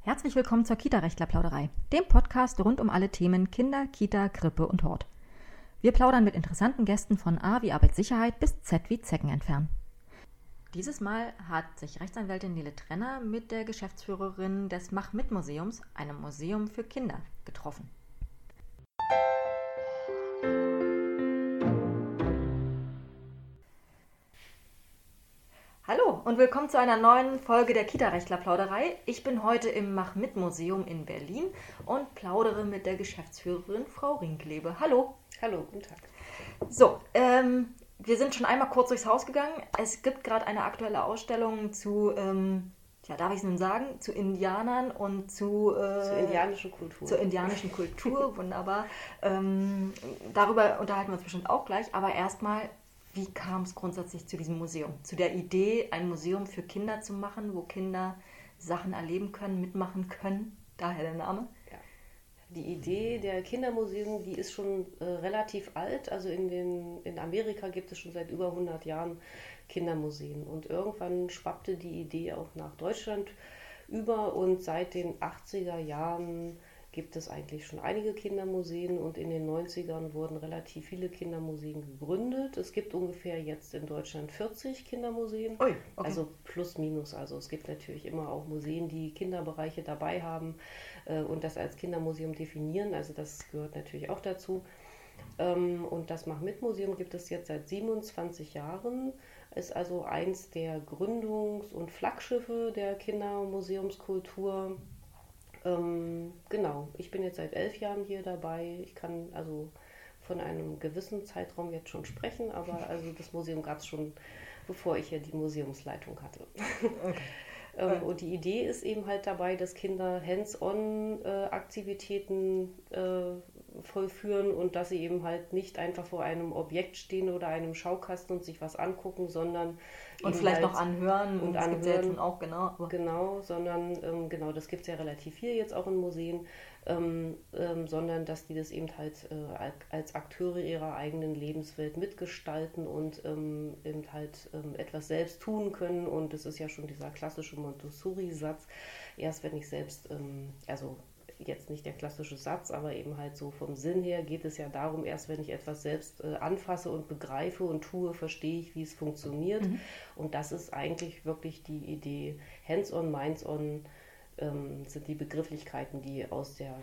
Herzlich willkommen zur Kita-Rechtler-Plauderei, dem Podcast rund um alle Themen Kinder, Kita, Krippe und Hort. Wir plaudern mit interessanten Gästen von A wie Arbeitssicherheit bis Z wie Zecken entfernen. Dieses Mal hat sich Rechtsanwältin Nele Trenner mit der Geschäftsführerin des Mach-Mit-Museums, einem Museum für Kinder, getroffen. Und willkommen zu einer neuen Folge der Kita-Rechtler-Plauderei. Ich bin heute im Mach-Mit-Museum in Berlin und plaudere mit der Geschäftsführerin Frau Rinklebe. Hallo. Hallo, guten Tag. So, ähm, wir sind schon einmal kurz durchs Haus gegangen. Es gibt gerade eine aktuelle Ausstellung zu, ähm, ja, darf ich es nun sagen, zu Indianern und zu. Äh, zur indianischen Kultur. Zur indianischen Kultur, wunderbar. Ähm, darüber unterhalten wir uns bestimmt auch gleich. Aber erstmal, wie kam es grundsätzlich zu diesem Museum? Zu der Idee, ein Museum für Kinder zu machen, wo Kinder Sachen erleben können, mitmachen können? Daher der Name. Die Idee der Kindermuseum, die ist schon äh, relativ alt. Also in, den, in Amerika gibt es schon seit über 100 Jahren Kindermuseen. Und irgendwann schwappte die Idee auch nach Deutschland über und seit den 80er Jahren gibt es eigentlich schon einige Kindermuseen und in den 90ern wurden relativ viele Kindermuseen gegründet. Es gibt ungefähr jetzt in Deutschland 40 Kindermuseen, Ui, okay. also plus minus. Also es gibt natürlich immer auch Museen, die Kinderbereiche dabei haben äh, und das als Kindermuseum definieren. Also das gehört natürlich auch dazu. Ähm, und das Mach-Mit-Museum gibt es jetzt seit 27 Jahren, ist also eins der Gründungs- und Flaggschiffe der Kindermuseumskultur ähm, genau, ich bin jetzt seit elf Jahren hier dabei. Ich kann also von einem gewissen Zeitraum jetzt schon sprechen, aber also das Museum gab es schon, bevor ich ja die Museumsleitung hatte. Okay. ähm, und die Idee ist eben halt dabei, dass Kinder Hands-on-Aktivitäten äh, vollführen und dass sie eben halt nicht einfach vor einem Objekt stehen oder einem Schaukasten und sich was angucken, sondern und vielleicht halt noch anhören und das anhören, ja schon auch genau. Genau, sondern ähm, genau, das gibt es ja relativ viel jetzt auch in Museen, ähm, ähm, sondern dass die das eben halt äh, als Akteure ihrer eigenen Lebenswelt mitgestalten und ähm, eben halt ähm, etwas selbst tun können. Und das ist ja schon dieser klassische Montessori-Satz. Erst wenn ich selbst, ähm, also jetzt nicht der klassische Satz, aber eben halt so vom Sinn her geht es ja darum, erst wenn ich etwas selbst äh, anfasse und begreife und tue, verstehe ich, wie es funktioniert. Mhm. Und das ist eigentlich wirklich die Idee. Hands-on, Minds-on ähm, sind die Begrifflichkeiten, die aus der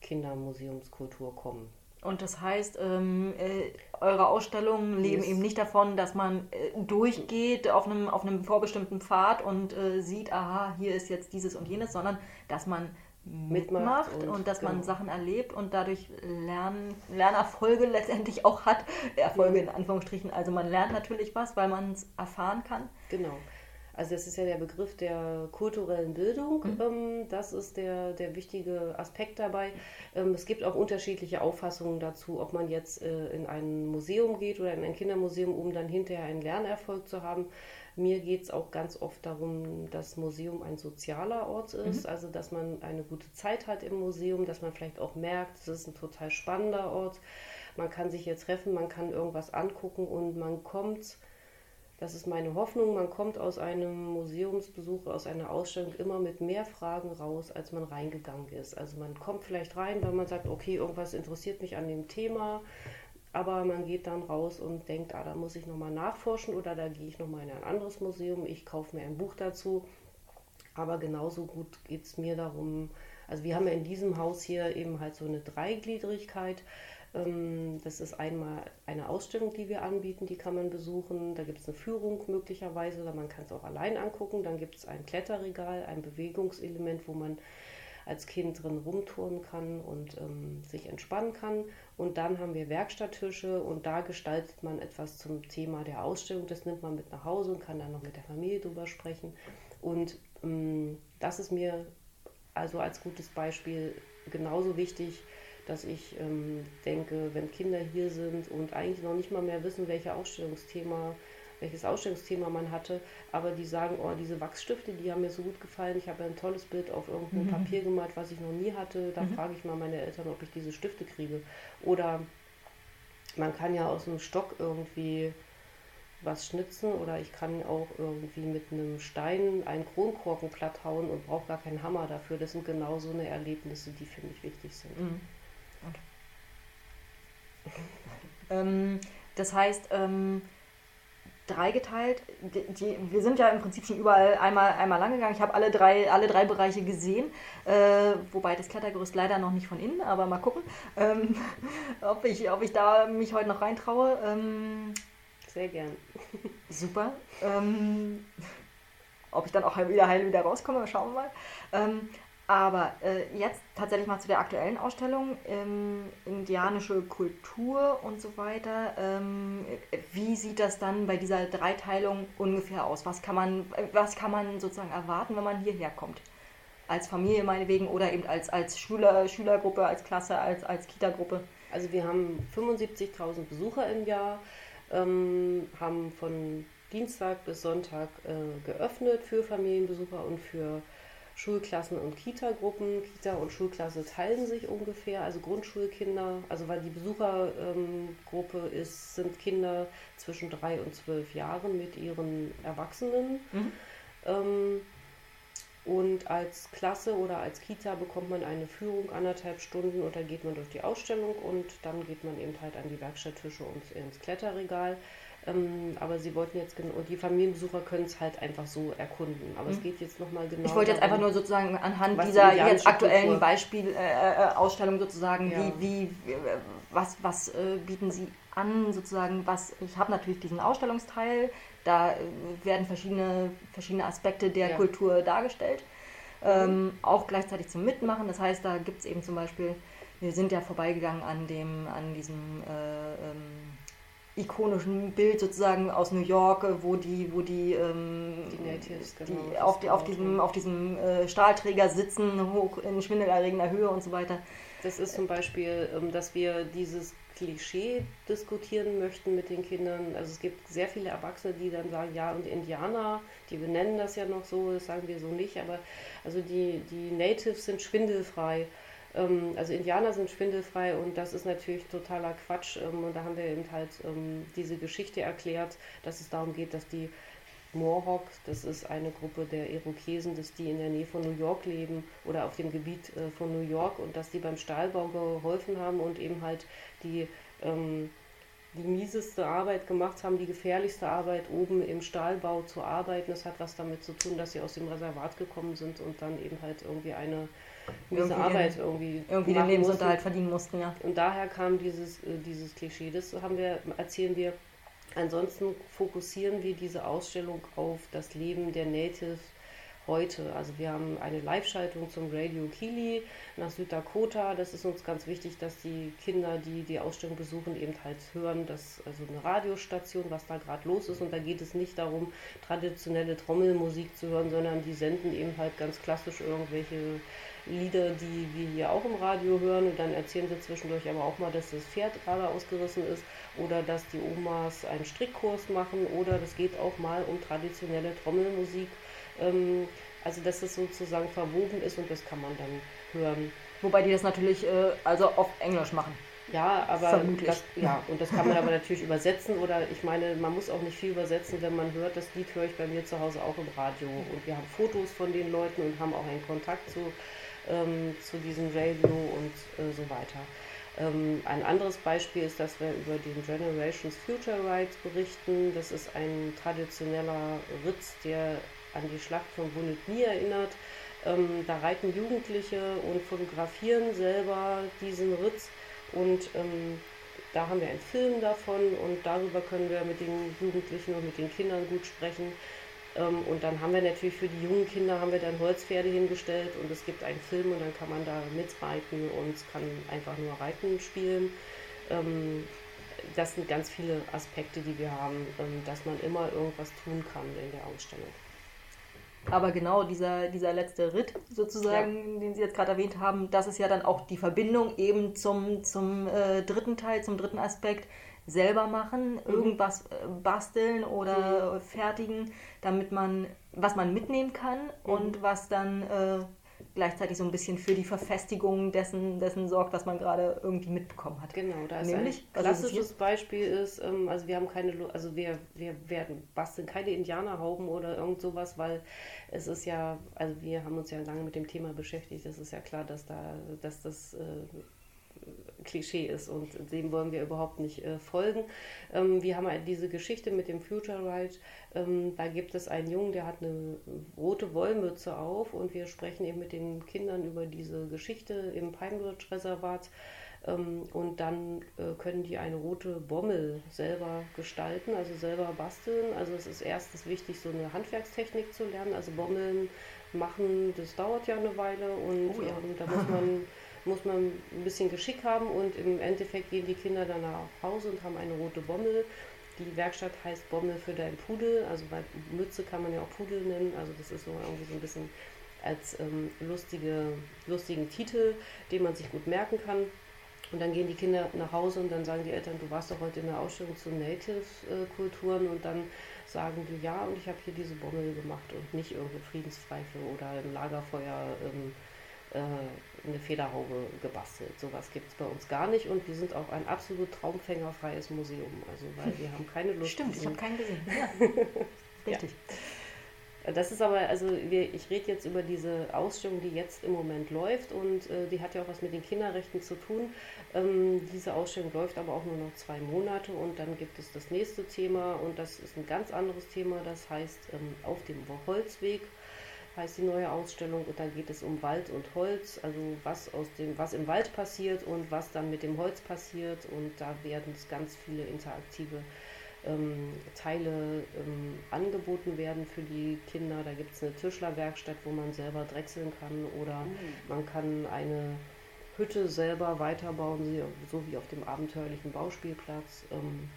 Kindermuseumskultur kommen. Und das heißt, ähm, äh, eure Ausstellungen leben yes. eben nicht davon, dass man äh, durchgeht auf einem, auf einem vorbestimmten Pfad und äh, sieht, aha, hier ist jetzt dieses und jenes, sondern dass man mitmacht und, und, dass genau. man Sachen erlebt und dadurch Lern, Lernerfolge letztendlich auch hat. Erfolge in Anführungsstrichen. Also man lernt natürlich was, weil man es erfahren kann. Genau. Also das ist ja der Begriff der kulturellen Bildung. Mhm. Ähm, das ist der, der wichtige Aspekt dabei. Ähm, es gibt auch unterschiedliche Auffassungen dazu, ob man jetzt äh, in ein Museum geht oder in ein Kindermuseum, um dann hinterher einen Lernerfolg zu haben. Mir geht es auch ganz oft darum, dass Museum ein sozialer Ort ist, mhm. also dass man eine gute Zeit hat im Museum, dass man vielleicht auch merkt, es ist ein total spannender Ort. Man kann sich hier treffen, man kann irgendwas angucken und man kommt, das ist meine Hoffnung, man kommt aus einem Museumsbesuch, aus einer Ausstellung immer mit mehr Fragen raus, als man reingegangen ist. Also man kommt vielleicht rein, weil man sagt, okay, irgendwas interessiert mich an dem Thema aber man geht dann raus und denkt, ah, da muss ich nochmal nachforschen oder da gehe ich nochmal in ein anderes Museum, ich kaufe mir ein Buch dazu. Aber genauso gut geht es mir darum, also wir haben ja in diesem Haus hier eben halt so eine Dreigliedrigkeit. Ähm, das ist einmal eine Ausstellung, die wir anbieten, die kann man besuchen. Da gibt es eine Führung möglicherweise oder man kann es auch allein angucken. Dann gibt es ein Kletterregal, ein Bewegungselement, wo man als Kind drin rumtouren kann und ähm, sich entspannen kann. Und dann haben wir Werkstatttische und da gestaltet man etwas zum Thema der Ausstellung. Das nimmt man mit nach Hause und kann dann noch mit der Familie drüber sprechen. Und ähm, das ist mir also als gutes Beispiel genauso wichtig, dass ich ähm, denke, wenn Kinder hier sind und eigentlich noch nicht mal mehr wissen, welches Ausstellungsthema welches Ausstellungsthema man hatte, aber die sagen, oh, diese Wachsstifte, die haben mir so gut gefallen, ich habe ein tolles Bild auf irgendein mhm. Papier gemalt, was ich noch nie hatte, da mhm. frage ich mal meine Eltern, ob ich diese Stifte kriege. Oder man kann ja aus einem Stock irgendwie was schnitzen oder ich kann auch irgendwie mit einem Stein einen Kronkorken platt hauen und brauche gar keinen Hammer dafür. Das sind genau so eine Erlebnisse, die für mich wichtig sind. Mhm. Okay. ähm, das heißt, ähm, dreigeteilt. Die, die, wir sind ja im Prinzip schon überall einmal, einmal lang gegangen. Ich habe alle drei, alle drei Bereiche gesehen, äh, wobei das Klettergerüst leider noch nicht von innen, aber mal gucken, ähm, ob, ich, ob ich da mich heute noch reintraue. Ähm, Sehr gern. Super. Ähm, ob ich dann auch wieder heil wieder rauskomme, schauen wir mal. Aber äh, jetzt tatsächlich mal zu der aktuellen Ausstellung, ähm, indianische Kultur und so weiter. Ähm, wie sieht das dann bei dieser Dreiteilung ungefähr aus? Was kann man, was kann man sozusagen erwarten, wenn man hierher kommt? Als Familie meinetwegen oder eben als, als Schüler, Schülergruppe, als Klasse, als, als Kita-Gruppe? Also wir haben 75.000 Besucher im Jahr, ähm, haben von Dienstag bis Sonntag äh, geöffnet für Familienbesucher und für Schulklassen und Kita-Gruppen. Kita und Schulklasse teilen sich ungefähr, also Grundschulkinder, also weil die Besuchergruppe ähm, ist, sind Kinder zwischen drei und zwölf Jahren mit ihren Erwachsenen. Mhm. Ähm, und als Klasse oder als Kita bekommt man eine Führung anderthalb Stunden und dann geht man durch die Ausstellung und dann geht man eben halt an die Werkstatttische und ins Kletterregal. Ähm, aber sie wollten jetzt genau, die Familienbesucher können es halt einfach so erkunden. Aber mhm. es geht jetzt nochmal genau. Ich wollte jetzt einfach nur sozusagen anhand dieser jetzt aktuellen Beispielausstellung äh, äh sozusagen, ja. wie, wie, was, was äh, bieten sie an, sozusagen, was, ich habe natürlich diesen Ausstellungsteil, da äh, werden verschiedene, verschiedene Aspekte der ja. Kultur dargestellt. Ähm, mhm. auch gleichzeitig zum Mitmachen. Das heißt, da gibt es eben zum Beispiel, wir sind ja vorbeigegangen an dem, an diesem äh, ähm, ikonischen Bild sozusagen aus New York, wo die, wo die, ähm, die Natives genau, die auf, die, auf diesem, auf diesem äh, Stahlträger sitzen, hoch in schwindelerregender Höhe und so weiter. Das ist zum Beispiel, ähm, dass wir dieses Klischee diskutieren möchten mit den Kindern. Also es gibt sehr viele Erwachsene, die dann sagen, ja, und Indianer, die benennen das ja noch so, das sagen wir so nicht, aber also die, die Natives sind schwindelfrei. Ähm, also Indianer sind schwindelfrei und das ist natürlich totaler Quatsch. Ähm, und da haben wir eben halt ähm, diese Geschichte erklärt, dass es darum geht, dass die Mohawk, das ist eine Gruppe der Irokesen, dass die in der Nähe von New York leben oder auf dem Gebiet äh, von New York und dass die beim Stahlbau geholfen haben und eben halt die, ähm, die mieseste Arbeit gemacht haben, die gefährlichste Arbeit, oben im Stahlbau zu arbeiten. Das hat was damit zu tun, dass sie aus dem Reservat gekommen sind und dann eben halt irgendwie eine irgendwie Arbeit irgendwie, irgendwie den Lebensunterhalt mussten. verdienen mussten, ja. Und daher kam dieses, äh, dieses Klischee. Das haben wir, erzählen wir. Ansonsten fokussieren wir diese Ausstellung auf das Leben der Natives heute. Also wir haben eine Live-Schaltung zum Radio Kili nach Süddakota. Das ist uns ganz wichtig, dass die Kinder, die die Ausstellung besuchen, eben halt hören, dass also eine Radiostation, was da gerade los ist. Und da geht es nicht darum, traditionelle Trommelmusik zu hören, sondern die senden eben halt ganz klassisch irgendwelche Lieder, die wir hier auch im Radio hören und dann erzählen sie zwischendurch aber auch mal, dass das Pferd gerade ausgerissen ist oder dass die Omas einen Strickkurs machen oder das geht auch mal um traditionelle Trommelmusik. Ähm, also dass das sozusagen verwoben ist und das kann man dann hören. Wobei die das natürlich äh, also auf Englisch machen. Ja, aber das, ja, und das kann man aber natürlich übersetzen oder ich meine, man muss auch nicht viel übersetzen, wenn man hört, das Lied höre ich bei mir zu Hause auch im Radio und wir haben Fotos von den Leuten und haben auch einen Kontakt zu ähm, zu diesem Radio und äh, so weiter. Ähm, ein anderes Beispiel ist, dass wir über den Generations Future Rides berichten. Das ist ein traditioneller Ritz, der an die Schlacht von Bunetny erinnert. Ähm, da reiten Jugendliche und fotografieren selber diesen Ritz und ähm, da haben wir einen Film davon und darüber können wir mit den Jugendlichen und mit den Kindern gut sprechen. Ähm, und dann haben wir natürlich für die jungen Kinder haben wir dann Holzpferde hingestellt und es gibt einen Film und dann kann man da mitreiten und kann einfach nur Reiten spielen. Ähm, das sind ganz viele Aspekte, die wir haben, ähm, dass man immer irgendwas tun kann in der Ausstellung. Aber genau dieser, dieser letzte Ritt sozusagen, ja. den Sie jetzt gerade erwähnt haben, das ist ja dann auch die Verbindung eben zum, zum äh, dritten Teil, zum dritten Aspekt, selber machen, mhm. irgendwas äh, basteln oder mhm. fertigen, damit man, was man mitnehmen kann mhm. und was dann äh, gleichzeitig so ein bisschen für die Verfestigung dessen, dessen sorgt, was man gerade irgendwie mitbekommen hat. Genau, da ist Nämlich, ein klassisches ist Beispiel ist, ähm, also wir haben keine, also wir, wir werden basteln keine Indianerhauben oder irgend sowas, weil es ist ja, also wir haben uns ja lange mit dem Thema beschäftigt, es ist ja klar, dass da, dass das äh, Klischee ist und dem wollen wir überhaupt nicht äh, folgen. Ähm, wir haben halt diese Geschichte mit dem Future Ride. Ähm, da gibt es einen Jungen, der hat eine rote Wollmütze auf und wir sprechen eben mit den Kindern über diese Geschichte im Pinewood Reservat. Ähm, und dann äh, können die eine rote Bommel selber gestalten, also selber basteln. Also es ist erstens wichtig, so eine Handwerkstechnik zu lernen. Also Bommeln machen, das dauert ja eine Weile und oh ja. ähm, da muss man muss man ein bisschen Geschick haben und im Endeffekt gehen die Kinder dann nach Hause und haben eine rote Bommel. Die Werkstatt heißt Bommel für dein Pudel, also bei Mütze kann man ja auch Pudel nennen, also das ist so irgendwie so ein bisschen als ähm, lustige, lustigen Titel, den man sich gut merken kann. Und dann gehen die Kinder nach Hause und dann sagen die Eltern, du warst doch heute in der Ausstellung zu Native-Kulturen und dann sagen die, ja, und ich habe hier diese Bommel gemacht und nicht irgendeine Friedenspfeife oder ein Lagerfeuer. Ähm, äh, eine Federhaube gebastelt. Sowas gibt es bei uns gar nicht und wir sind auch ein absolut traumfängerfreies Museum. Also weil wir haben keine Lust. Stimmt, ich habe keinen gesehen. Ja. Richtig. Ja. Das ist aber, also wir, ich rede jetzt über diese Ausstellung, die jetzt im Moment läuft und äh, die hat ja auch was mit den Kinderrechten zu tun. Ähm, diese Ausstellung läuft aber auch nur noch zwei Monate und dann gibt es das nächste Thema und das ist ein ganz anderes Thema, das heißt ähm, auf dem Holzweg heißt die neue Ausstellung und da geht es um Wald und Holz, also was aus dem, was im Wald passiert und was dann mit dem Holz passiert und da werden es ganz viele interaktive ähm, Teile ähm, angeboten werden für die Kinder. Da gibt es eine Tischlerwerkstatt, wo man selber drechseln kann oder mhm. man kann eine Hütte selber weiterbauen, so wie auf dem abenteuerlichen Bauspielplatz ähm,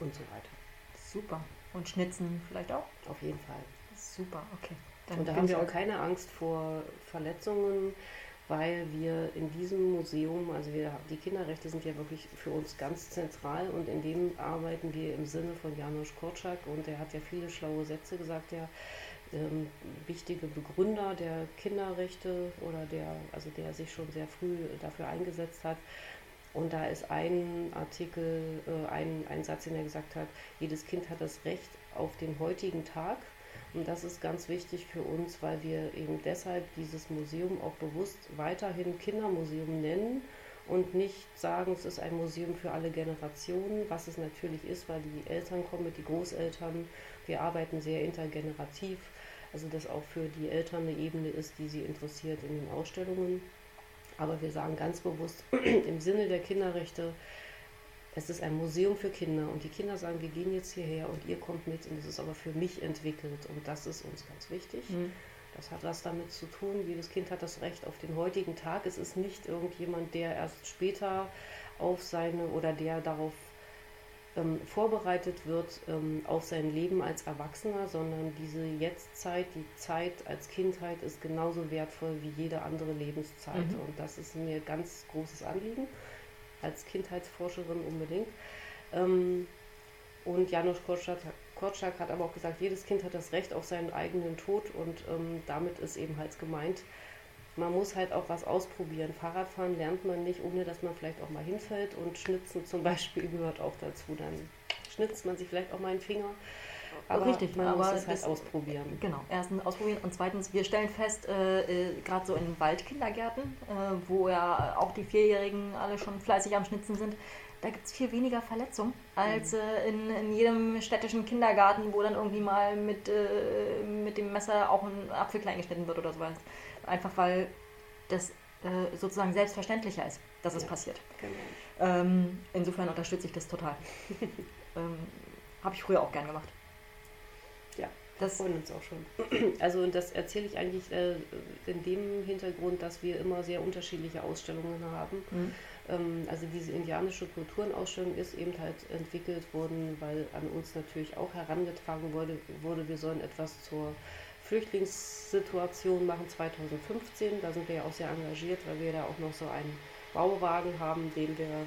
und so weiter. Super. Und Schnitzen vielleicht auch? Auf jeden Fall. Super, okay. Dann und da haben wir auch keine Angst vor Verletzungen, weil wir in diesem Museum, also wir, die Kinderrechte sind ja wirklich für uns ganz zentral und in dem arbeiten wir im Sinne von Janusz Korczak und er hat ja viele schlaue Sätze gesagt, der ähm, wichtige Begründer der Kinderrechte oder der, also der sich schon sehr früh dafür eingesetzt hat. Und da ist ein Artikel, äh, ein, ein Satz, den er gesagt hat, jedes Kind hat das Recht auf den heutigen Tag und das ist ganz wichtig für uns, weil wir eben deshalb dieses Museum auch bewusst weiterhin Kindermuseum nennen und nicht sagen, es ist ein Museum für alle Generationen, was es natürlich ist, weil die Eltern kommen, die Großeltern. Wir arbeiten sehr intergenerativ, also dass auch für die Eltern eine Ebene ist, die sie interessiert in den Ausstellungen. Aber wir sagen ganz bewusst im Sinne der Kinderrechte, es ist ein Museum für Kinder und die Kinder sagen, wir gehen jetzt hierher und ihr kommt mit und es ist aber für mich entwickelt und das ist uns ganz wichtig. Mhm. Das hat was damit zu tun, jedes Kind hat das Recht auf den heutigen Tag. Es ist nicht irgendjemand, der erst später auf seine oder der darauf ähm, vorbereitet wird ähm, auf sein Leben als Erwachsener, sondern diese Jetztzeit, die Zeit als Kindheit ist genauso wertvoll wie jede andere Lebenszeit. Mhm. Und das ist mir ganz großes Anliegen als Kindheitsforscherin unbedingt. Ähm, und Janusz Korczak, Korczak, hat aber auch gesagt, jedes Kind hat das Recht auf seinen eigenen Tod und ähm, damit ist eben halt gemeint, man muss halt auch was ausprobieren. Fahrradfahren lernt man nicht, ohne dass man vielleicht auch mal hinfällt und Schnitzen zum Beispiel gehört auch dazu. Dann schnitzt man sich vielleicht auch mal einen Finger. Aber Richtig, man aber muss es halt ausprobieren. Genau, erstens ausprobieren und zweitens, wir stellen fest, äh, äh, gerade so in Waldkindergärten, äh, wo ja auch die Vierjährigen alle schon fleißig am Schnitzen sind, da gibt es viel weniger Verletzungen als mhm. äh, in, in, jedem städtischen Kindergarten, wo dann irgendwie mal mit, äh, mit dem Messer auch ein Apfel klein geschnitten wird oder sowas. Einfach weil das äh, sozusagen selbstverständlicher ist, dass ja, es passiert. Genau. Ähm, insofern unterstütze ich das total. ähm, Habe ich früher auch gern gemacht. Das freuen uns auch schon. Also das erzähle ich eigentlich äh, in dem Hintergrund, dass wir immer sehr unterschiedliche Ausstellungen haben. Mhm. Ähm, also diese indianische Kulturenausstellung ist eben halt entwickelt worden, weil an uns natürlich auch herangetragen wurde, wurde wir sollen etwas zur Flüchtlingssituation machen 2015. Da sind wir ja auch sehr engagiert, weil wir da auch noch so einen Bauwagen haben, den wir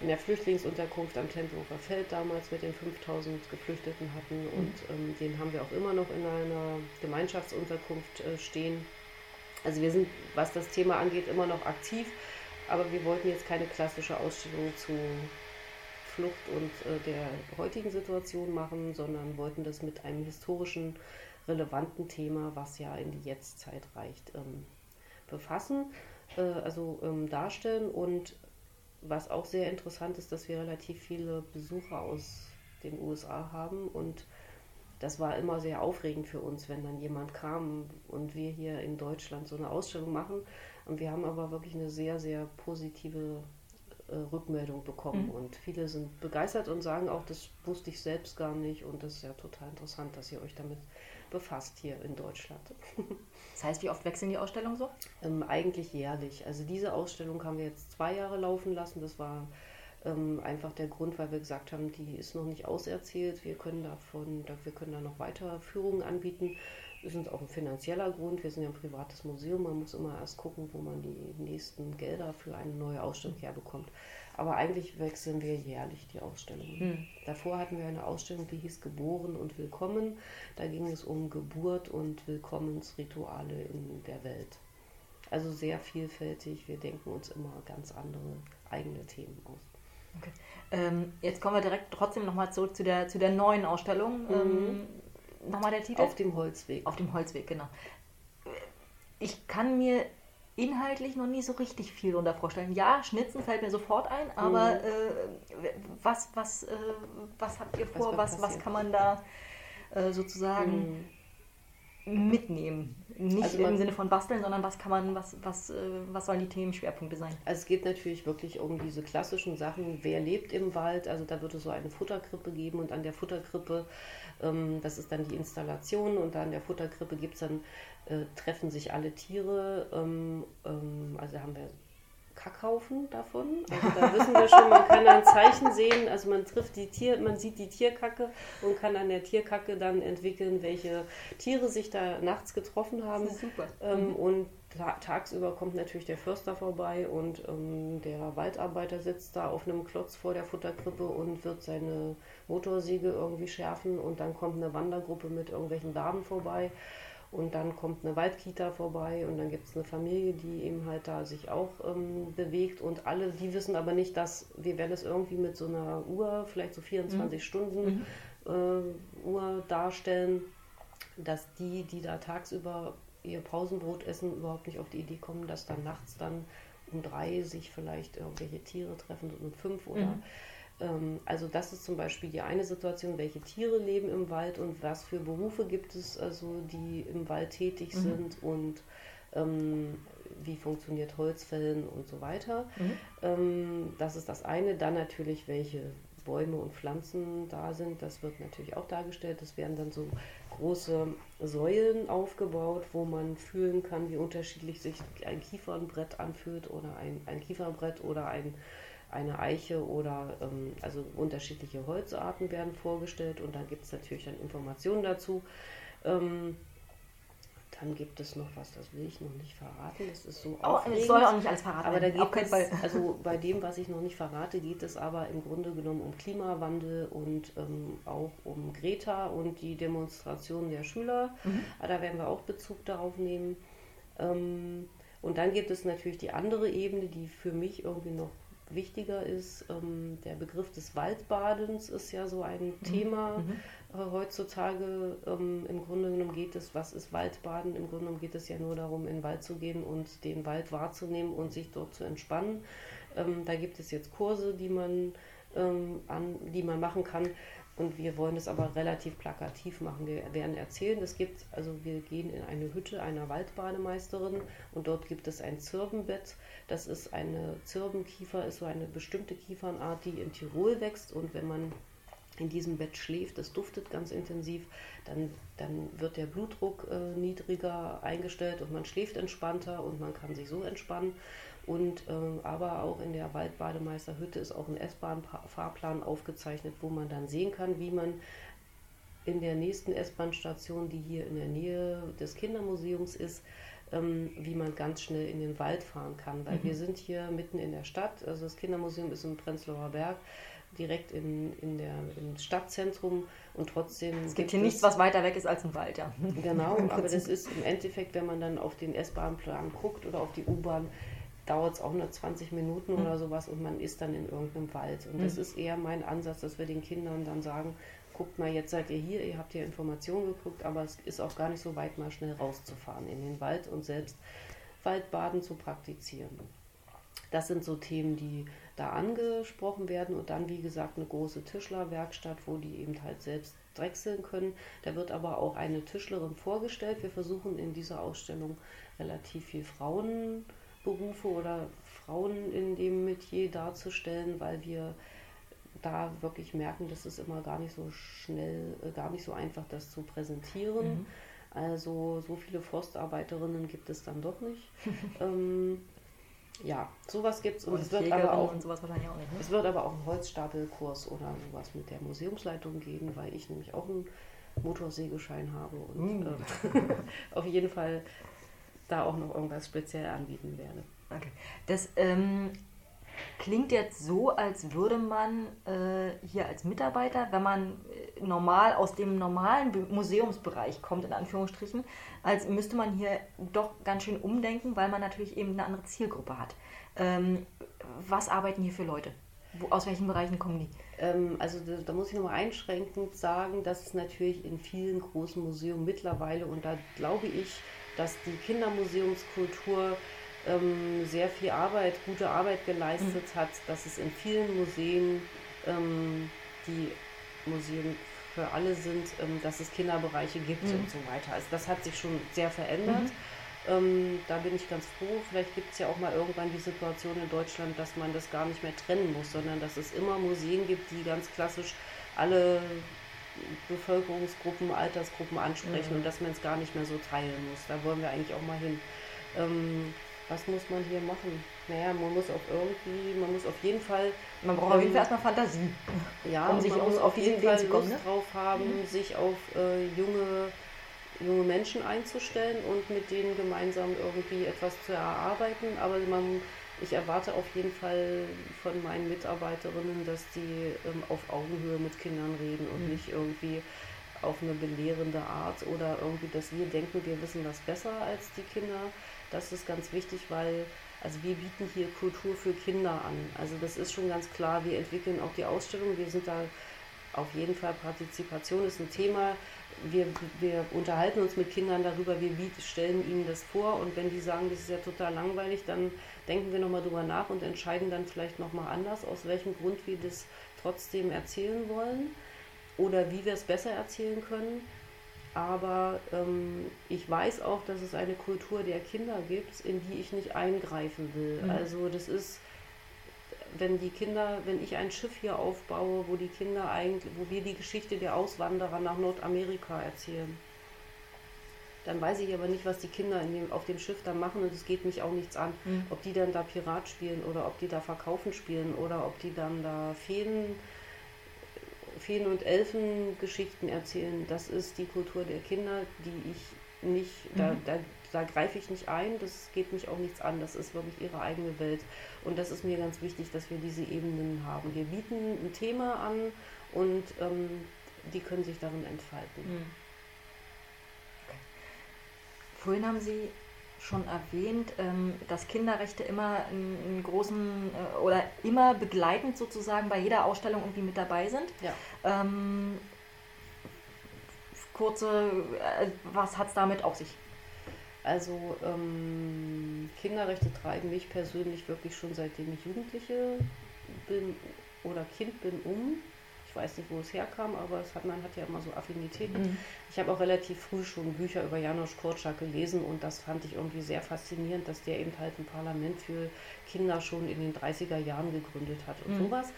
in der Flüchtlingsunterkunft am Tempelhofer Feld damals mit den 5000 Geflüchteten hatten und mhm. ähm, den haben wir auch immer noch in einer Gemeinschaftsunterkunft äh, stehen. Also wir sind, was das Thema angeht, immer noch aktiv, aber wir wollten jetzt keine klassische Ausstellung zu Flucht und äh, der heutigen Situation machen, sondern wollten das mit einem historischen, relevanten Thema, was ja in die Jetztzeit reicht, ähm, befassen, äh, also ähm, darstellen. Und was auch sehr interessant ist, dass wir relativ viele Besucher aus den USA haben und das war immer sehr aufregend für uns, wenn dann jemand kam und wir hier in Deutschland so eine Ausstellung machen. Und wir haben aber wirklich eine sehr, sehr positive äh, Rückmeldung bekommen. Mhm. Und viele sind begeistert und sagen auch, das wusste ich selbst gar nicht. Und das ist ja total interessant, dass ihr euch damit befasst hier in Deutschland. Das heißt, wie oft wechseln die Ausstellungen so? Ähm, eigentlich jährlich. Also diese Ausstellung haben wir jetzt zwei Jahre laufen lassen. Das war ähm, einfach der Grund, weil wir gesagt haben, die ist noch nicht auserzählt. Wir können davon, wir können da noch weiter Führungen anbieten. Das ist auch ein finanzieller Grund. Wir sind ja ein privates Museum. Man muss immer erst gucken, wo man die nächsten Gelder für eine neue Ausstellung herbekommt. Aber eigentlich wechseln wir jährlich die Ausstellungen. Hm. Davor hatten wir eine Ausstellung, die hieß Geboren und Willkommen. Da ging es um Geburt und Willkommensrituale in der Welt. Also sehr vielfältig. Wir denken uns immer ganz andere eigene Themen aus. Okay. Ähm, jetzt kommen wir direkt trotzdem nochmal zurück zu der, zu der neuen Ausstellung. Mhm. Ähm, nochmal der Titel? Auf dem Holzweg. Auf dem Holzweg, genau. Ich kann mir inhaltlich noch nie so richtig viel darunter vorstellen. Ja, Schnitzen fällt mir sofort ein, aber mhm. äh, was, was, äh, was habt ihr vor? Was, was, was kann man da äh, sozusagen mhm mitnehmen. Nicht also im Sinne von basteln, sondern was kann man, was, was, äh, was sollen die Themenschwerpunkte sein? Also es geht natürlich wirklich um diese klassischen Sachen, wer lebt im Wald, also da wird es so eine Futterkrippe geben und an der Futterkrippe, ähm, das ist dann die Installation und an der Futterkrippe gibt es dann, äh, treffen sich alle Tiere, ähm, ähm, also haben wir Kackhaufen davon. Also da wissen wir schon, man kann ein Zeichen sehen, also man trifft die Tier, man sieht die Tierkacke und kann an der Tierkacke dann entwickeln, welche Tiere sich da nachts getroffen haben. Super. Ähm, mhm. Und tagsüber kommt natürlich der Förster vorbei und ähm, der Waldarbeiter sitzt da auf einem Klotz vor der Futterkrippe und wird seine Motorsäge irgendwie schärfen und dann kommt eine Wandergruppe mit irgendwelchen Laden vorbei und dann kommt eine Waldkita vorbei und dann gibt es eine Familie, die eben halt da sich auch ähm, bewegt. Und alle, die wissen aber nicht, dass wir werden es irgendwie mit so einer Uhr, vielleicht so 24 mhm. Stunden mhm. Äh, Uhr darstellen, dass die, die da tagsüber ihr Pausenbrot essen, überhaupt nicht auf die Idee kommen, dass dann nachts dann um drei sich vielleicht irgendwelche Tiere treffen und um fünf oder mhm. Ähm, also das ist zum Beispiel die eine Situation, welche Tiere leben im Wald und was für Berufe gibt es, also die im Wald tätig mhm. sind und ähm, wie funktioniert Holzfällen und so weiter. Mhm. Ähm, das ist das eine. Dann natürlich, welche Bäume und Pflanzen da sind. Das wird natürlich auch dargestellt. Es werden dann so große Säulen aufgebaut, wo man fühlen kann, wie unterschiedlich sich ein Kiefernbrett anfühlt oder ein, ein Kieferbrett oder ein eine Eiche oder ähm, also unterschiedliche Holzarten werden vorgestellt und dann gibt es natürlich dann Informationen dazu. Ähm, dann gibt es noch was, das will ich noch nicht verraten. Das ist so oh, Ich soll auch nicht alles verraten. Aber da geht es, also bei dem, was ich noch nicht verrate, geht es aber im Grunde genommen um Klimawandel und ähm, auch um Greta und die Demonstrationen der Schüler. Mhm. Da werden wir auch Bezug darauf nehmen. Ähm, und dann gibt es natürlich die andere Ebene, die für mich irgendwie noch wichtiger ist. Ähm, der Begriff des Waldbadens ist ja so ein mhm. Thema mhm. äh, heutzutage. Ähm, Im Grunde genommen geht es, was ist Waldbaden? Im Grunde genommen geht es ja nur darum, in den Wald zu gehen und den Wald wahrzunehmen und sich dort zu entspannen. Ähm, da gibt es jetzt Kurse, die man, ähm, an, die man machen kann. Und wir wollen es aber relativ plakativ machen. Wir werden erzählen, es gibt, also wir gehen in eine Hütte einer Waldbademeisterin und dort gibt es ein Zirbenbett. Das ist eine Zirbenkiefer, ist so eine bestimmte Kiefernart, die in Tirol wächst und wenn man in diesem Bett schläft, das duftet ganz intensiv, dann, dann wird der Blutdruck äh, niedriger eingestellt und man schläft entspannter und man kann sich so entspannen. Und ähm, aber auch in der Waldbademeisterhütte ist auch ein S-Bahn-Fahrplan aufgezeichnet, wo man dann sehen kann, wie man in der nächsten S-Bahn-Station, die hier in der Nähe des Kindermuseums ist, ähm, wie man ganz schnell in den Wald fahren kann. Weil mhm. wir sind hier mitten in der Stadt, also das Kindermuseum ist im Prenzlauer Berg. direkt in, in der, im Stadtzentrum und trotzdem. Es gibt, gibt hier nichts, was weiter weg ist als ein Wald, ja. Genau, aber das ist im Endeffekt, wenn man dann auf den S-Bahn-Plan guckt oder auf die U-Bahn, dauert es auch nur 20 Minuten mhm. oder sowas und man ist dann in irgendeinem Wald. Und mhm. das ist eher mein Ansatz, dass wir den Kindern dann sagen, guckt mal, jetzt seid ihr hier, ihr habt hier Informationen geguckt, aber es ist auch gar nicht so weit, mal schnell rauszufahren in den Wald und selbst Waldbaden zu praktizieren. Das sind so Themen, die da angesprochen werden und dann, wie gesagt, eine große Tischlerwerkstatt, wo die eben halt selbst drechseln können. Da wird aber auch eine Tischlerin vorgestellt. Wir versuchen in dieser Ausstellung relativ viel Frauenberufe oder Frauen in dem Metier darzustellen, weil wir da wirklich merken, dass es immer gar nicht so schnell, äh, gar nicht so einfach, das zu präsentieren. Mhm. Also so viele Forstarbeiterinnen gibt es dann doch nicht. ähm, ja, sowas gibt es und, es wird aber auch, sowas wahrscheinlich auch nicht, ne? es wird aber auch einen Holzstapelkurs oder sowas mit der Museumsleitung geben, weil ich nämlich auch einen Motorsägeschein habe und mm. äh, auf jeden Fall da auch noch irgendwas speziell anbieten werde. Okay. Das ähm, klingt jetzt so, als würde man äh, hier als Mitarbeiter, wenn man äh, normal aus dem normalen Museumsbereich kommt, in Anführungsstrichen, als müsste man hier doch ganz schön umdenken, weil man natürlich eben eine andere Zielgruppe hat. Ähm, was arbeiten hier für Leute? Wo, aus welchen Bereichen kommen die? Ähm, also da, da, muss ich nochmal einschränkend sagen, dass es natürlich in vielen großen Museen mittlerweile, und da glaube ich, dass die Kindermuseumskultur ähm, sehr viel Arbeit, gute Arbeit geleistet mhm. hat, dass es in vielen Museen, ähm, die Museen für alle sind, ähm, dass es Kinderbereiche gibt mhm. und so weiter. Also das hat sich schon sehr verändert. Mhm. Ähm, da bin ich ganz froh. Vielleicht gibt es ja auch mal irgendwann die Situation in Deutschland, dass man das gar nicht mehr trennen muss, sondern dass es immer Museen gibt, die ganz klassisch alle Bevölkerungsgruppen, Altersgruppen ansprechen mhm. und dass man es gar nicht mehr so teilen muss. Da wollen wir eigentlich auch mal hin. Ähm, was muss man hier machen? Naja, man muss auf irgendwie, man muss auf jeden Fall. Man braucht ähm, auf jeden Fall erstmal Fantasie. Ja, um sich man muss auf jeden Fall Lust kommen, ne? drauf haben, mhm. sich auf äh, junge, junge Menschen einzustellen und mit denen gemeinsam irgendwie etwas zu erarbeiten. Aber man, ich erwarte auf jeden Fall von meinen Mitarbeiterinnen, dass die ähm, auf Augenhöhe mit Kindern reden und mhm. nicht irgendwie auf eine belehrende Art oder irgendwie, dass wir denken, wir wissen das besser als die Kinder das ist ganz wichtig, weil also wir bieten hier Kultur für Kinder an. Also das ist schon ganz klar. Wir entwickeln auch die Ausstellung. Wir sind da auf jeden Fall Partizipation ist ein Thema. Wir, wir unterhalten uns mit Kindern darüber, wir stellen ihnen das vor und wenn die sagen, das ist ja total langweilig, dann denken wir nochmal drüber nach und entscheiden dann vielleicht nochmal anders, aus welchem Grund wir das trotzdem erzählen wollen oder wie wir es besser erzählen können aber ähm, ich weiß auch, dass es eine Kultur der Kinder gibt, in die ich nicht eingreifen will. Mhm. Also das ist, wenn die Kinder, wenn ich ein Schiff hier aufbaue, wo die Kinder eigentlich, wo wir die Geschichte der Auswanderer nach Nordamerika erzählen, dann weiß ich aber nicht, was die Kinder dem, auf dem Schiff dann machen und es geht mich auch nichts an, mhm. ob die dann da Pirat spielen oder ob die da Verkaufen spielen oder ob die dann da Feen Feen- und Elfengeschichten erzählen, das ist die Kultur der Kinder, die ich nicht, mhm. da, da, da greife ich nicht ein, das geht mich auch nichts an, das ist wirklich ihre eigene Welt. Und das ist mir ganz wichtig, dass wir diese Ebenen haben. Wir bieten ein Thema an und ähm, die können sich darin entfalten. Mhm. Okay. Vorhin haben Sie schon erwähnt, ähm, dass Kinderrechte immer einen großen äh, oder immer begleitend sozusagen bei jeder Ausstellung irgendwie mit dabei sind. Ja. Ähm, kurze, äh, was hat es damit auf sich? Also ähm, Kinderrechte treiben mich persönlich wirklich schon seitdem ich Jugendliche bin oder Kind bin um weiß nicht, wo es herkam, aber es hat, man hat ja immer so Affinitäten. Mhm. Ich habe auch relativ früh schon Bücher über Janusz Korczak gelesen und das fand ich irgendwie sehr faszinierend, dass der eben halt ein Parlament für Kinder schon in den 30er Jahren gegründet hat und mhm. sowas.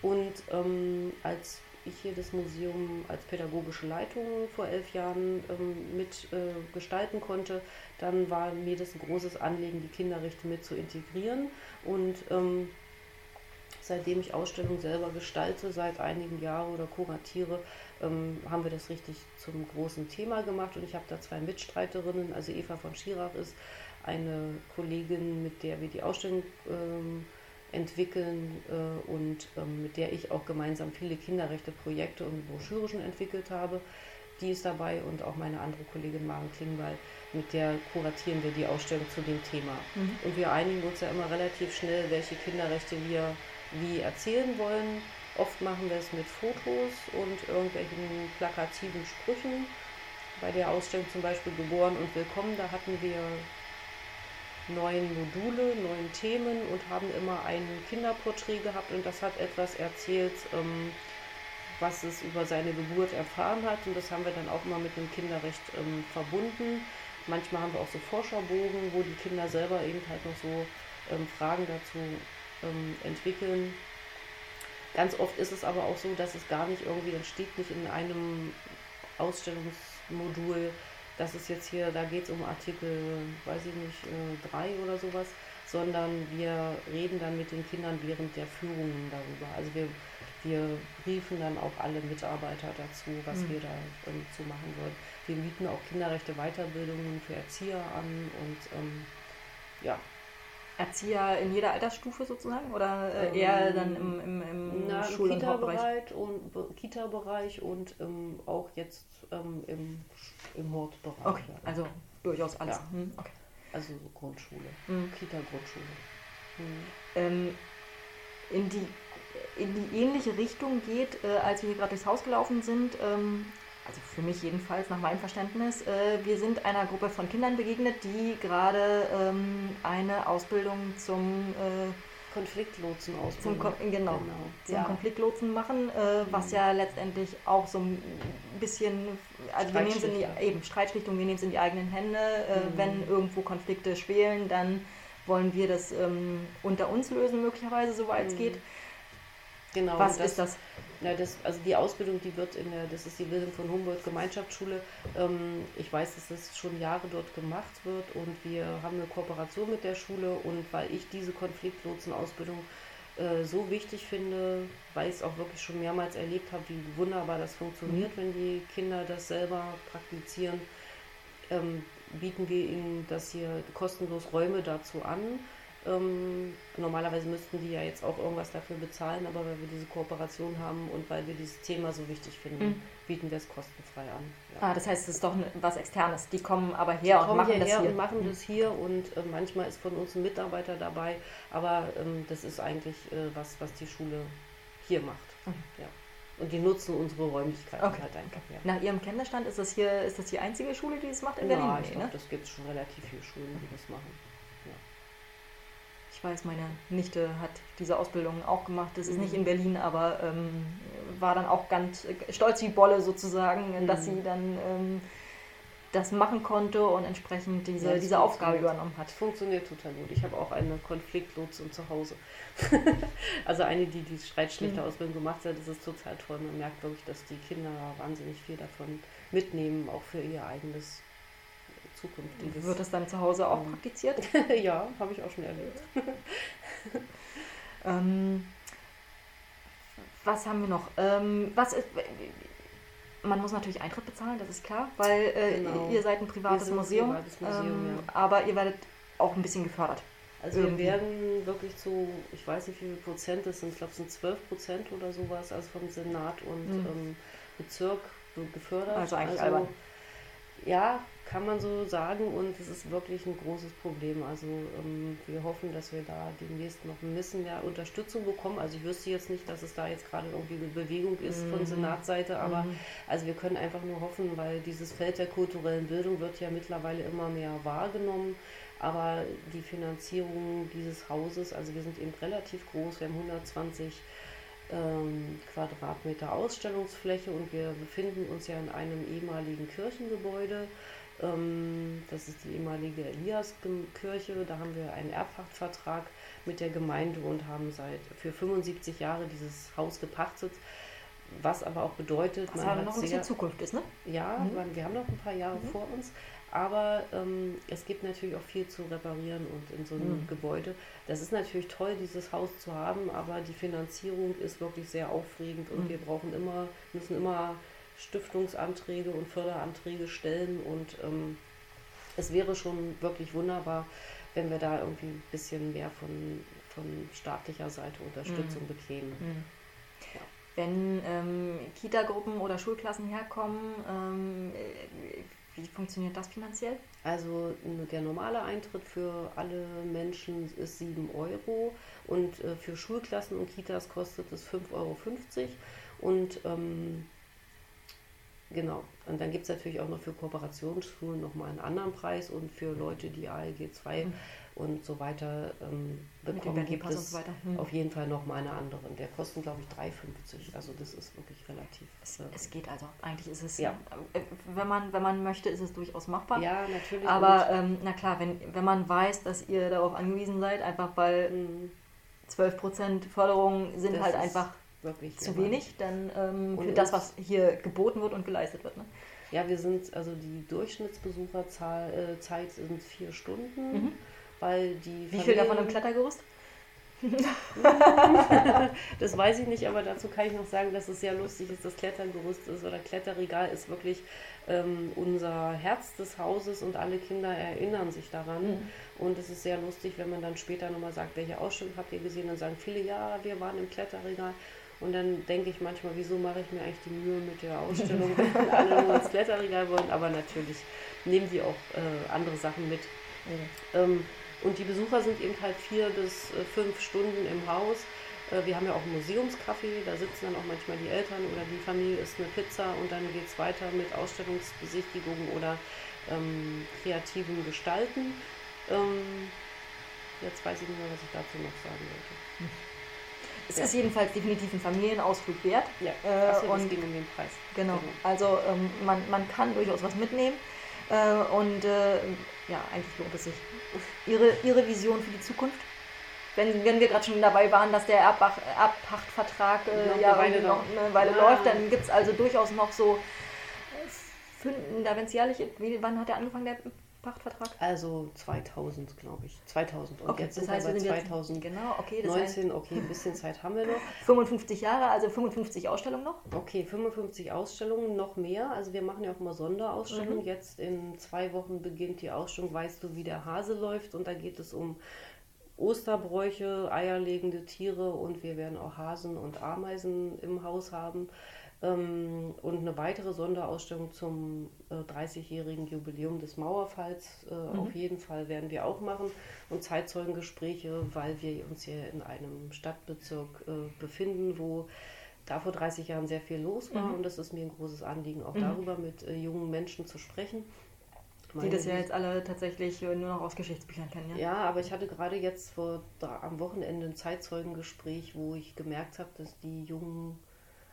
Und ähm, als ich hier das Museum als pädagogische Leitung vor elf Jahren ähm, mit äh, gestalten konnte, dann war mir das ein großes Anliegen, die Kinderrechte mit zu integrieren. Und ähm, seitdem ich Ausstellungen selber gestalte, seit einigen Jahren oder kuratiere, ähm, haben wir das richtig zum großen Thema gemacht und ich habe da zwei Mitstreiterinnen, also Eva von Schirach ist eine Kollegin, mit der wir die Ausstellung ähm, entwickeln äh, und ähm, mit der ich auch gemeinsam viele Kinderrechte-Projekte und Broschüren entwickelt habe. Die ist dabei und auch meine andere Kollegin Maren Klingbeil, mit der kuratieren wir die Ausstellung zu dem Thema. Mhm. Und wir einigen uns ja immer relativ schnell, welche Kinderrechte wir wie erzählen wollen. Oft machen wir es mit Fotos und irgendwelchen plakativen Sprüchen. Bei der Ausstellung zum Beispiel Geboren und Willkommen, da hatten wir neun Module, neun Themen und haben immer ein Kinderporträt gehabt und das hat etwas erzählt, ähm, was es über seine Geburt erfahren hat und das haben wir dann auch immer mit dem Kinderrecht ähm, verbunden. Manchmal haben wir auch so Forscherbogen, wo die Kinder selber eben halt noch so ähm, Fragen dazu ähm, entwickeln. Ganz oft ist es aber auch so, dass es gar nicht irgendwie, dann steht nicht in einem Ausstellungsmodul, das ist jetzt hier, da geht es um Artikel, weiß ich nicht, äh, 3 oder sowas, sondern wir reden dann mit den Kindern während der Führungen darüber. Also wir, wir briefen dann auch alle Mitarbeiter dazu, was mhm. wir da ähm, zu machen wollen. Wir bieten auch Kinderrechte Weiterbildungen für Erzieher an und ähm, ja, Erzieher in jeder Altersstufe sozusagen oder äh, ähm, eher dann im, im, im na, Schul- und Kita-Bereich und Kita-Bereich und ähm, auch jetzt ähm, im, im Hortbereich. Okay, ja. also durchaus alles. Ja. Hm, okay. Also Grundschule, hm. Kita-Grundschule. Hm. Ähm, in, die, in die ähnliche Richtung geht, äh, als wir hier gerade durchs Haus gelaufen sind, ähm, also für mich jedenfalls nach meinem Verständnis, äh, wir sind einer Gruppe von Kindern begegnet, die gerade ähm, eine Ausbildung zum äh, Konfliktlotsen ausbilden. Zum, genau, genau. Zum ja. Konfliktlotsen machen, äh, was mhm. ja letztendlich auch so ein bisschen, also wir nehmen es in die eben Streitschlichtung, wir nehmen es in die eigenen Hände. Äh, mhm. Wenn irgendwo Konflikte schwelen, dann wollen wir das ähm, unter uns lösen, möglicherweise, soweit es mhm. geht. Genau. Was das, ist das? Na, das, also die Ausbildung, die wird in der, das ist die Bildung von Humboldt Gemeinschaftsschule. Ähm, ich weiß, dass das schon Jahre dort gemacht wird und wir haben eine Kooperation mit der Schule und weil ich diese Konfliktlotsen-Ausbildung äh, so wichtig finde, weil ich es auch wirklich schon mehrmals erlebt habe, wie wunderbar das funktioniert, mhm. wenn die Kinder das selber praktizieren, ähm, bieten wir ihnen das hier kostenlos Räume dazu an ähm, normalerweise müssten die ja jetzt auch irgendwas dafür bezahlen, aber weil wir diese Kooperation haben und weil wir dieses Thema so wichtig finden, mhm. bieten wir es kostenfrei an. Ja. Ah, das heißt, es ist doch was Externes. Die kommen aber her die und machen das hier. und machen mhm. das hier und äh, manchmal ist von uns ein Mitarbeiter dabei, aber ähm, das ist eigentlich äh, was, was die Schule hier macht. Mhm. Ja. Und die nutzen unsere Räumlichkeiten okay. halt einfach. Ja. Nach Ihrem Kenntnisstand ist das hier ist das die einzige Schule, die das macht in Berlin? Ja, ich glaube, ne? das gibt es schon relativ viele Schulen, die das machen. Ich weiß, meine Nichte hat diese Ausbildung auch gemacht. Das ist mhm. nicht in Berlin, aber ähm, war dann auch ganz stolz wie Bolle sozusagen, mhm. dass sie dann ähm, das machen konnte und entsprechend diese, ja, diese Aufgabe übernommen hat. Funktioniert total gut. Ich habe auch eine Konfliktlotsin zu Hause. also eine, die die Streitschlichter-Ausbildung mhm. gemacht hat. Das ist total toll. Man merkt wirklich, dass die Kinder wahnsinnig viel davon mitnehmen, auch für ihr eigenes zukünftiges. Wird das dann zu Hause auch ähm, praktiziert? ja, habe ich auch schon erlebt. ähm, was haben wir noch? Ähm, was ist, man muss natürlich Eintritt bezahlen, das ist klar, weil äh, genau. ihr seid ein privates Museum, ein privates Museum ähm, ja. aber ihr werdet auch ein bisschen gefördert. Also Irgendwie. wir werden wirklich zu, ich weiß nicht wie viel Prozent das sind, ich glaube es sind 12 Prozent oder sowas, also vom Senat und mhm. ähm, Bezirk gefördert. Also eigentlich also, albern. Ja, kann man so sagen und es ist wirklich ein großes Problem. Also ähm, wir hoffen, dass wir da demnächst noch ein bisschen mehr Unterstützung bekommen. Also ich wüsste jetzt nicht, dass es da jetzt gerade irgendwie eine Bewegung ist mhm. von Senatsseite, aber mhm. also wir können einfach nur hoffen, weil dieses Feld der kulturellen Bildung wird ja mittlerweile immer mehr wahrgenommen. Aber die Finanzierung dieses Hauses, also wir sind eben relativ groß, wir haben 120 ähm, Quadratmeter Ausstellungsfläche und wir befinden uns ja in einem ehemaligen Kirchengebäude das ist die ehemalige Elias-Kirche. Da haben wir einen Erbpachtvertrag mit der Gemeinde und haben seit für 75 Jahre dieses Haus gepachtet. Was aber auch bedeutet, was man hat noch ein bisschen Zukunft ist, ne? Ja, mhm. wir haben noch ein paar Jahre mhm. vor uns, aber ähm, es gibt natürlich auch viel zu reparieren und in so einem mhm. Gebäude. Das ist natürlich toll, dieses Haus zu haben, aber die Finanzierung ist wirklich sehr aufregend und mhm. wir brauchen immer, müssen immer Stiftungsanträge und Förderanträge stellen und ähm, es wäre schon wirklich wunderbar, wenn wir da irgendwie ein bisschen mehr von, von staatlicher Seite Unterstützung mhm. bekämen. Mhm. Ja. Wenn ähm, Kita-Gruppen oder Schulklassen herkommen, ähm, wie funktioniert das finanziell? Also der normale Eintritt für alle Menschen ist 7 Euro und äh, für Schulklassen und Kitas kostet es 5,50 Euro. Und ähm, genau, und dann gibt es natürlich auch noch für Kooperationsschulen nochmal einen anderen Preis und für Leute, die ALG 2 mhm und so weiter ähm, bekommen, gibt es so hm. auf jeden Fall noch mal eine anderen. Der kostet, glaube ich, 3,50. Also das ist wirklich relativ. Es, äh, es, geht also. Eigentlich ist es, ja. Äh, wenn, man, wenn man möchte, ist es durchaus machbar. Ja, natürlich. Aber ähm, na klar, wenn, wenn man weiß, dass ihr darauf angewiesen seid, einfach weil mhm. 12% Förderung sind das halt einfach zu wenig, dann ähm, für das, was hier geboten wird und geleistet wird. Ne? Ja, wir sind, also die Durchschnittsbesucherzeit äh, sind vier Stunden. Mhm weil die. Wie viel davon im Klettergerüst? das weiß ich nicht, aber dazu kann ich noch sagen, dass es sehr lustig ist, das Klettergerüst ist oder Kletterregal ist wirklich ähm, unser Herz des Hauses und alle Kinder erinnern sich daran. Mhm. Und es ist sehr lustig, wenn man dann später nochmal sagt, welche Ausstellung habt ihr gesehen? Dann sagen viele, ja, wir waren im Kletterregal. Und dann denke ich manchmal, wieso mache ich mir eigentlich die Mühe mit der Ausstellung, wenn alle nur ins Kletterregal wollen? Aber natürlich nehmen die auch äh, andere Sachen mit. Mhm. Ähm, und die Besucher sind eben halt vier bis äh, fünf Stunden im Haus. Äh, wir haben ja auch ein Museumscafé, da sitzen dann auch manchmal die Eltern oder die Familie isst eine Pizza und dann geht es weiter mit Ausstellungsbesichtigungen oder ähm, kreativen Gestalten. Ähm, jetzt weiß ich nicht mehr, was ich dazu noch sagen wollte. Es ja. ist jedenfalls definitiv ein Familienausflug wert. Ja, äh, Achso, und ging um den Preis. Genau, genau. also ähm, man, man kann durchaus was mitnehmen. Äh, und äh, ja, eigentlich lohnt es sich. Ihre, Ihre Vision für die Zukunft? Wenn, wenn wir gerade schon dabei waren, dass der Erbpachtvertrag äh, ja, eine Weile, noch eine Weile ja. läuft, dann gibt es also durchaus noch so, äh, da wenn es jährlich, wann hat er angefangen, der Pachtvertrag? Also 2000, glaube ich. 2000. Und okay, jetzt das heißt, wir sind 2000. genau, okay. Das 19, heißt, okay, ein bisschen Zeit haben wir noch. 55 Jahre, also 55 Ausstellungen noch? Okay, 55 Ausstellungen, noch mehr. Also wir machen ja auch immer Sonderausstellungen. Mhm. Jetzt in zwei Wochen beginnt die Ausstellung Weißt du, wie der Hase läuft? Und da geht es um Osterbräuche, eierlegende Tiere und wir werden auch Hasen und Ameisen im Haus haben. Ähm, und eine weitere Sonderausstellung zum äh, 30-jährigen Jubiläum des Mauerfalls äh, mhm. auf jeden Fall werden wir auch machen und Zeitzeugengespräche, weil wir uns hier in einem Stadtbezirk äh, befinden, wo da vor 30 Jahren sehr viel los war mhm. und das ist mir ein großes Anliegen, auch mhm. darüber mit äh, jungen Menschen zu sprechen. Die das ja jetzt alle tatsächlich nur noch aus Geschichtsbüchern kennen, ja? Ja, aber ich hatte gerade jetzt vor, am Wochenende ein Zeitzeugengespräch, wo ich gemerkt habe, dass die jungen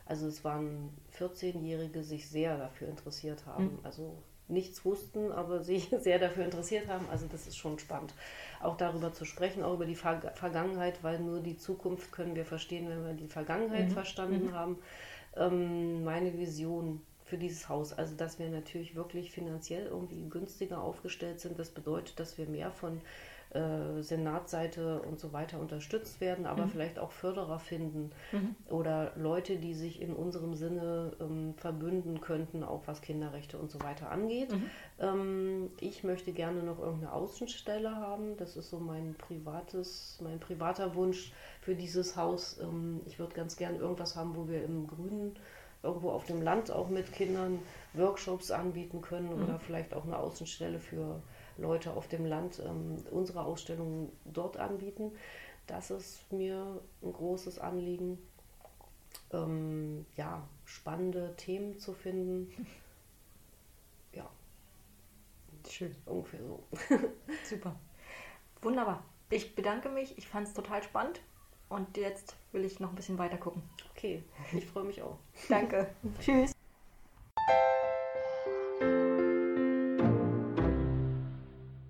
also es waren 14-Jährige, sich sehr dafür interessiert haben. Mhm. Also nichts wussten, aber sich sehr dafür interessiert haben. Also das ist schon spannend, auch darüber zu sprechen, auch über die Ver Vergangenheit, weil nur die Zukunft können wir verstehen, wenn wir die Vergangenheit mhm. verstanden mhm. haben. Ähm, meine Vision für dieses Haus, also dass wir natürlich wirklich finanziell irgendwie günstiger aufgestellt sind, das bedeutet, dass wir mehr von äh, Senatsseite und so weiter unterstützt werden, aber mhm. vielleicht auch Förderer finden mhm. oder Leute, die sich in unserem Sinne ähm, verbünden könnten, auch was Kinderrechte und so weiter angeht. Mhm. Ähm, ich möchte gerne noch irgendeine Außenstelle haben. Das ist so mein privates, mein privater Wunsch für dieses Haus. Ähm, ich würde ganz gerne irgendwas haben, wo wir im Grünen irgendwo auf dem Land auch mit Kindern Workshops anbieten können mhm. oder vielleicht auch eine Außenstelle für Leute auf dem Land ähm, unsere Ausstellungen dort anbieten. Das ist mir ein großes Anliegen, ähm, ja, spannende Themen zu finden. Ja. Schön. Ungefähr so. Super. Wunderbar. Ich bedanke mich. Ich fand es total spannend. Und jetzt will ich noch ein bisschen weiter gucken. Okay, ich freue mich auch. Danke. Tschüss.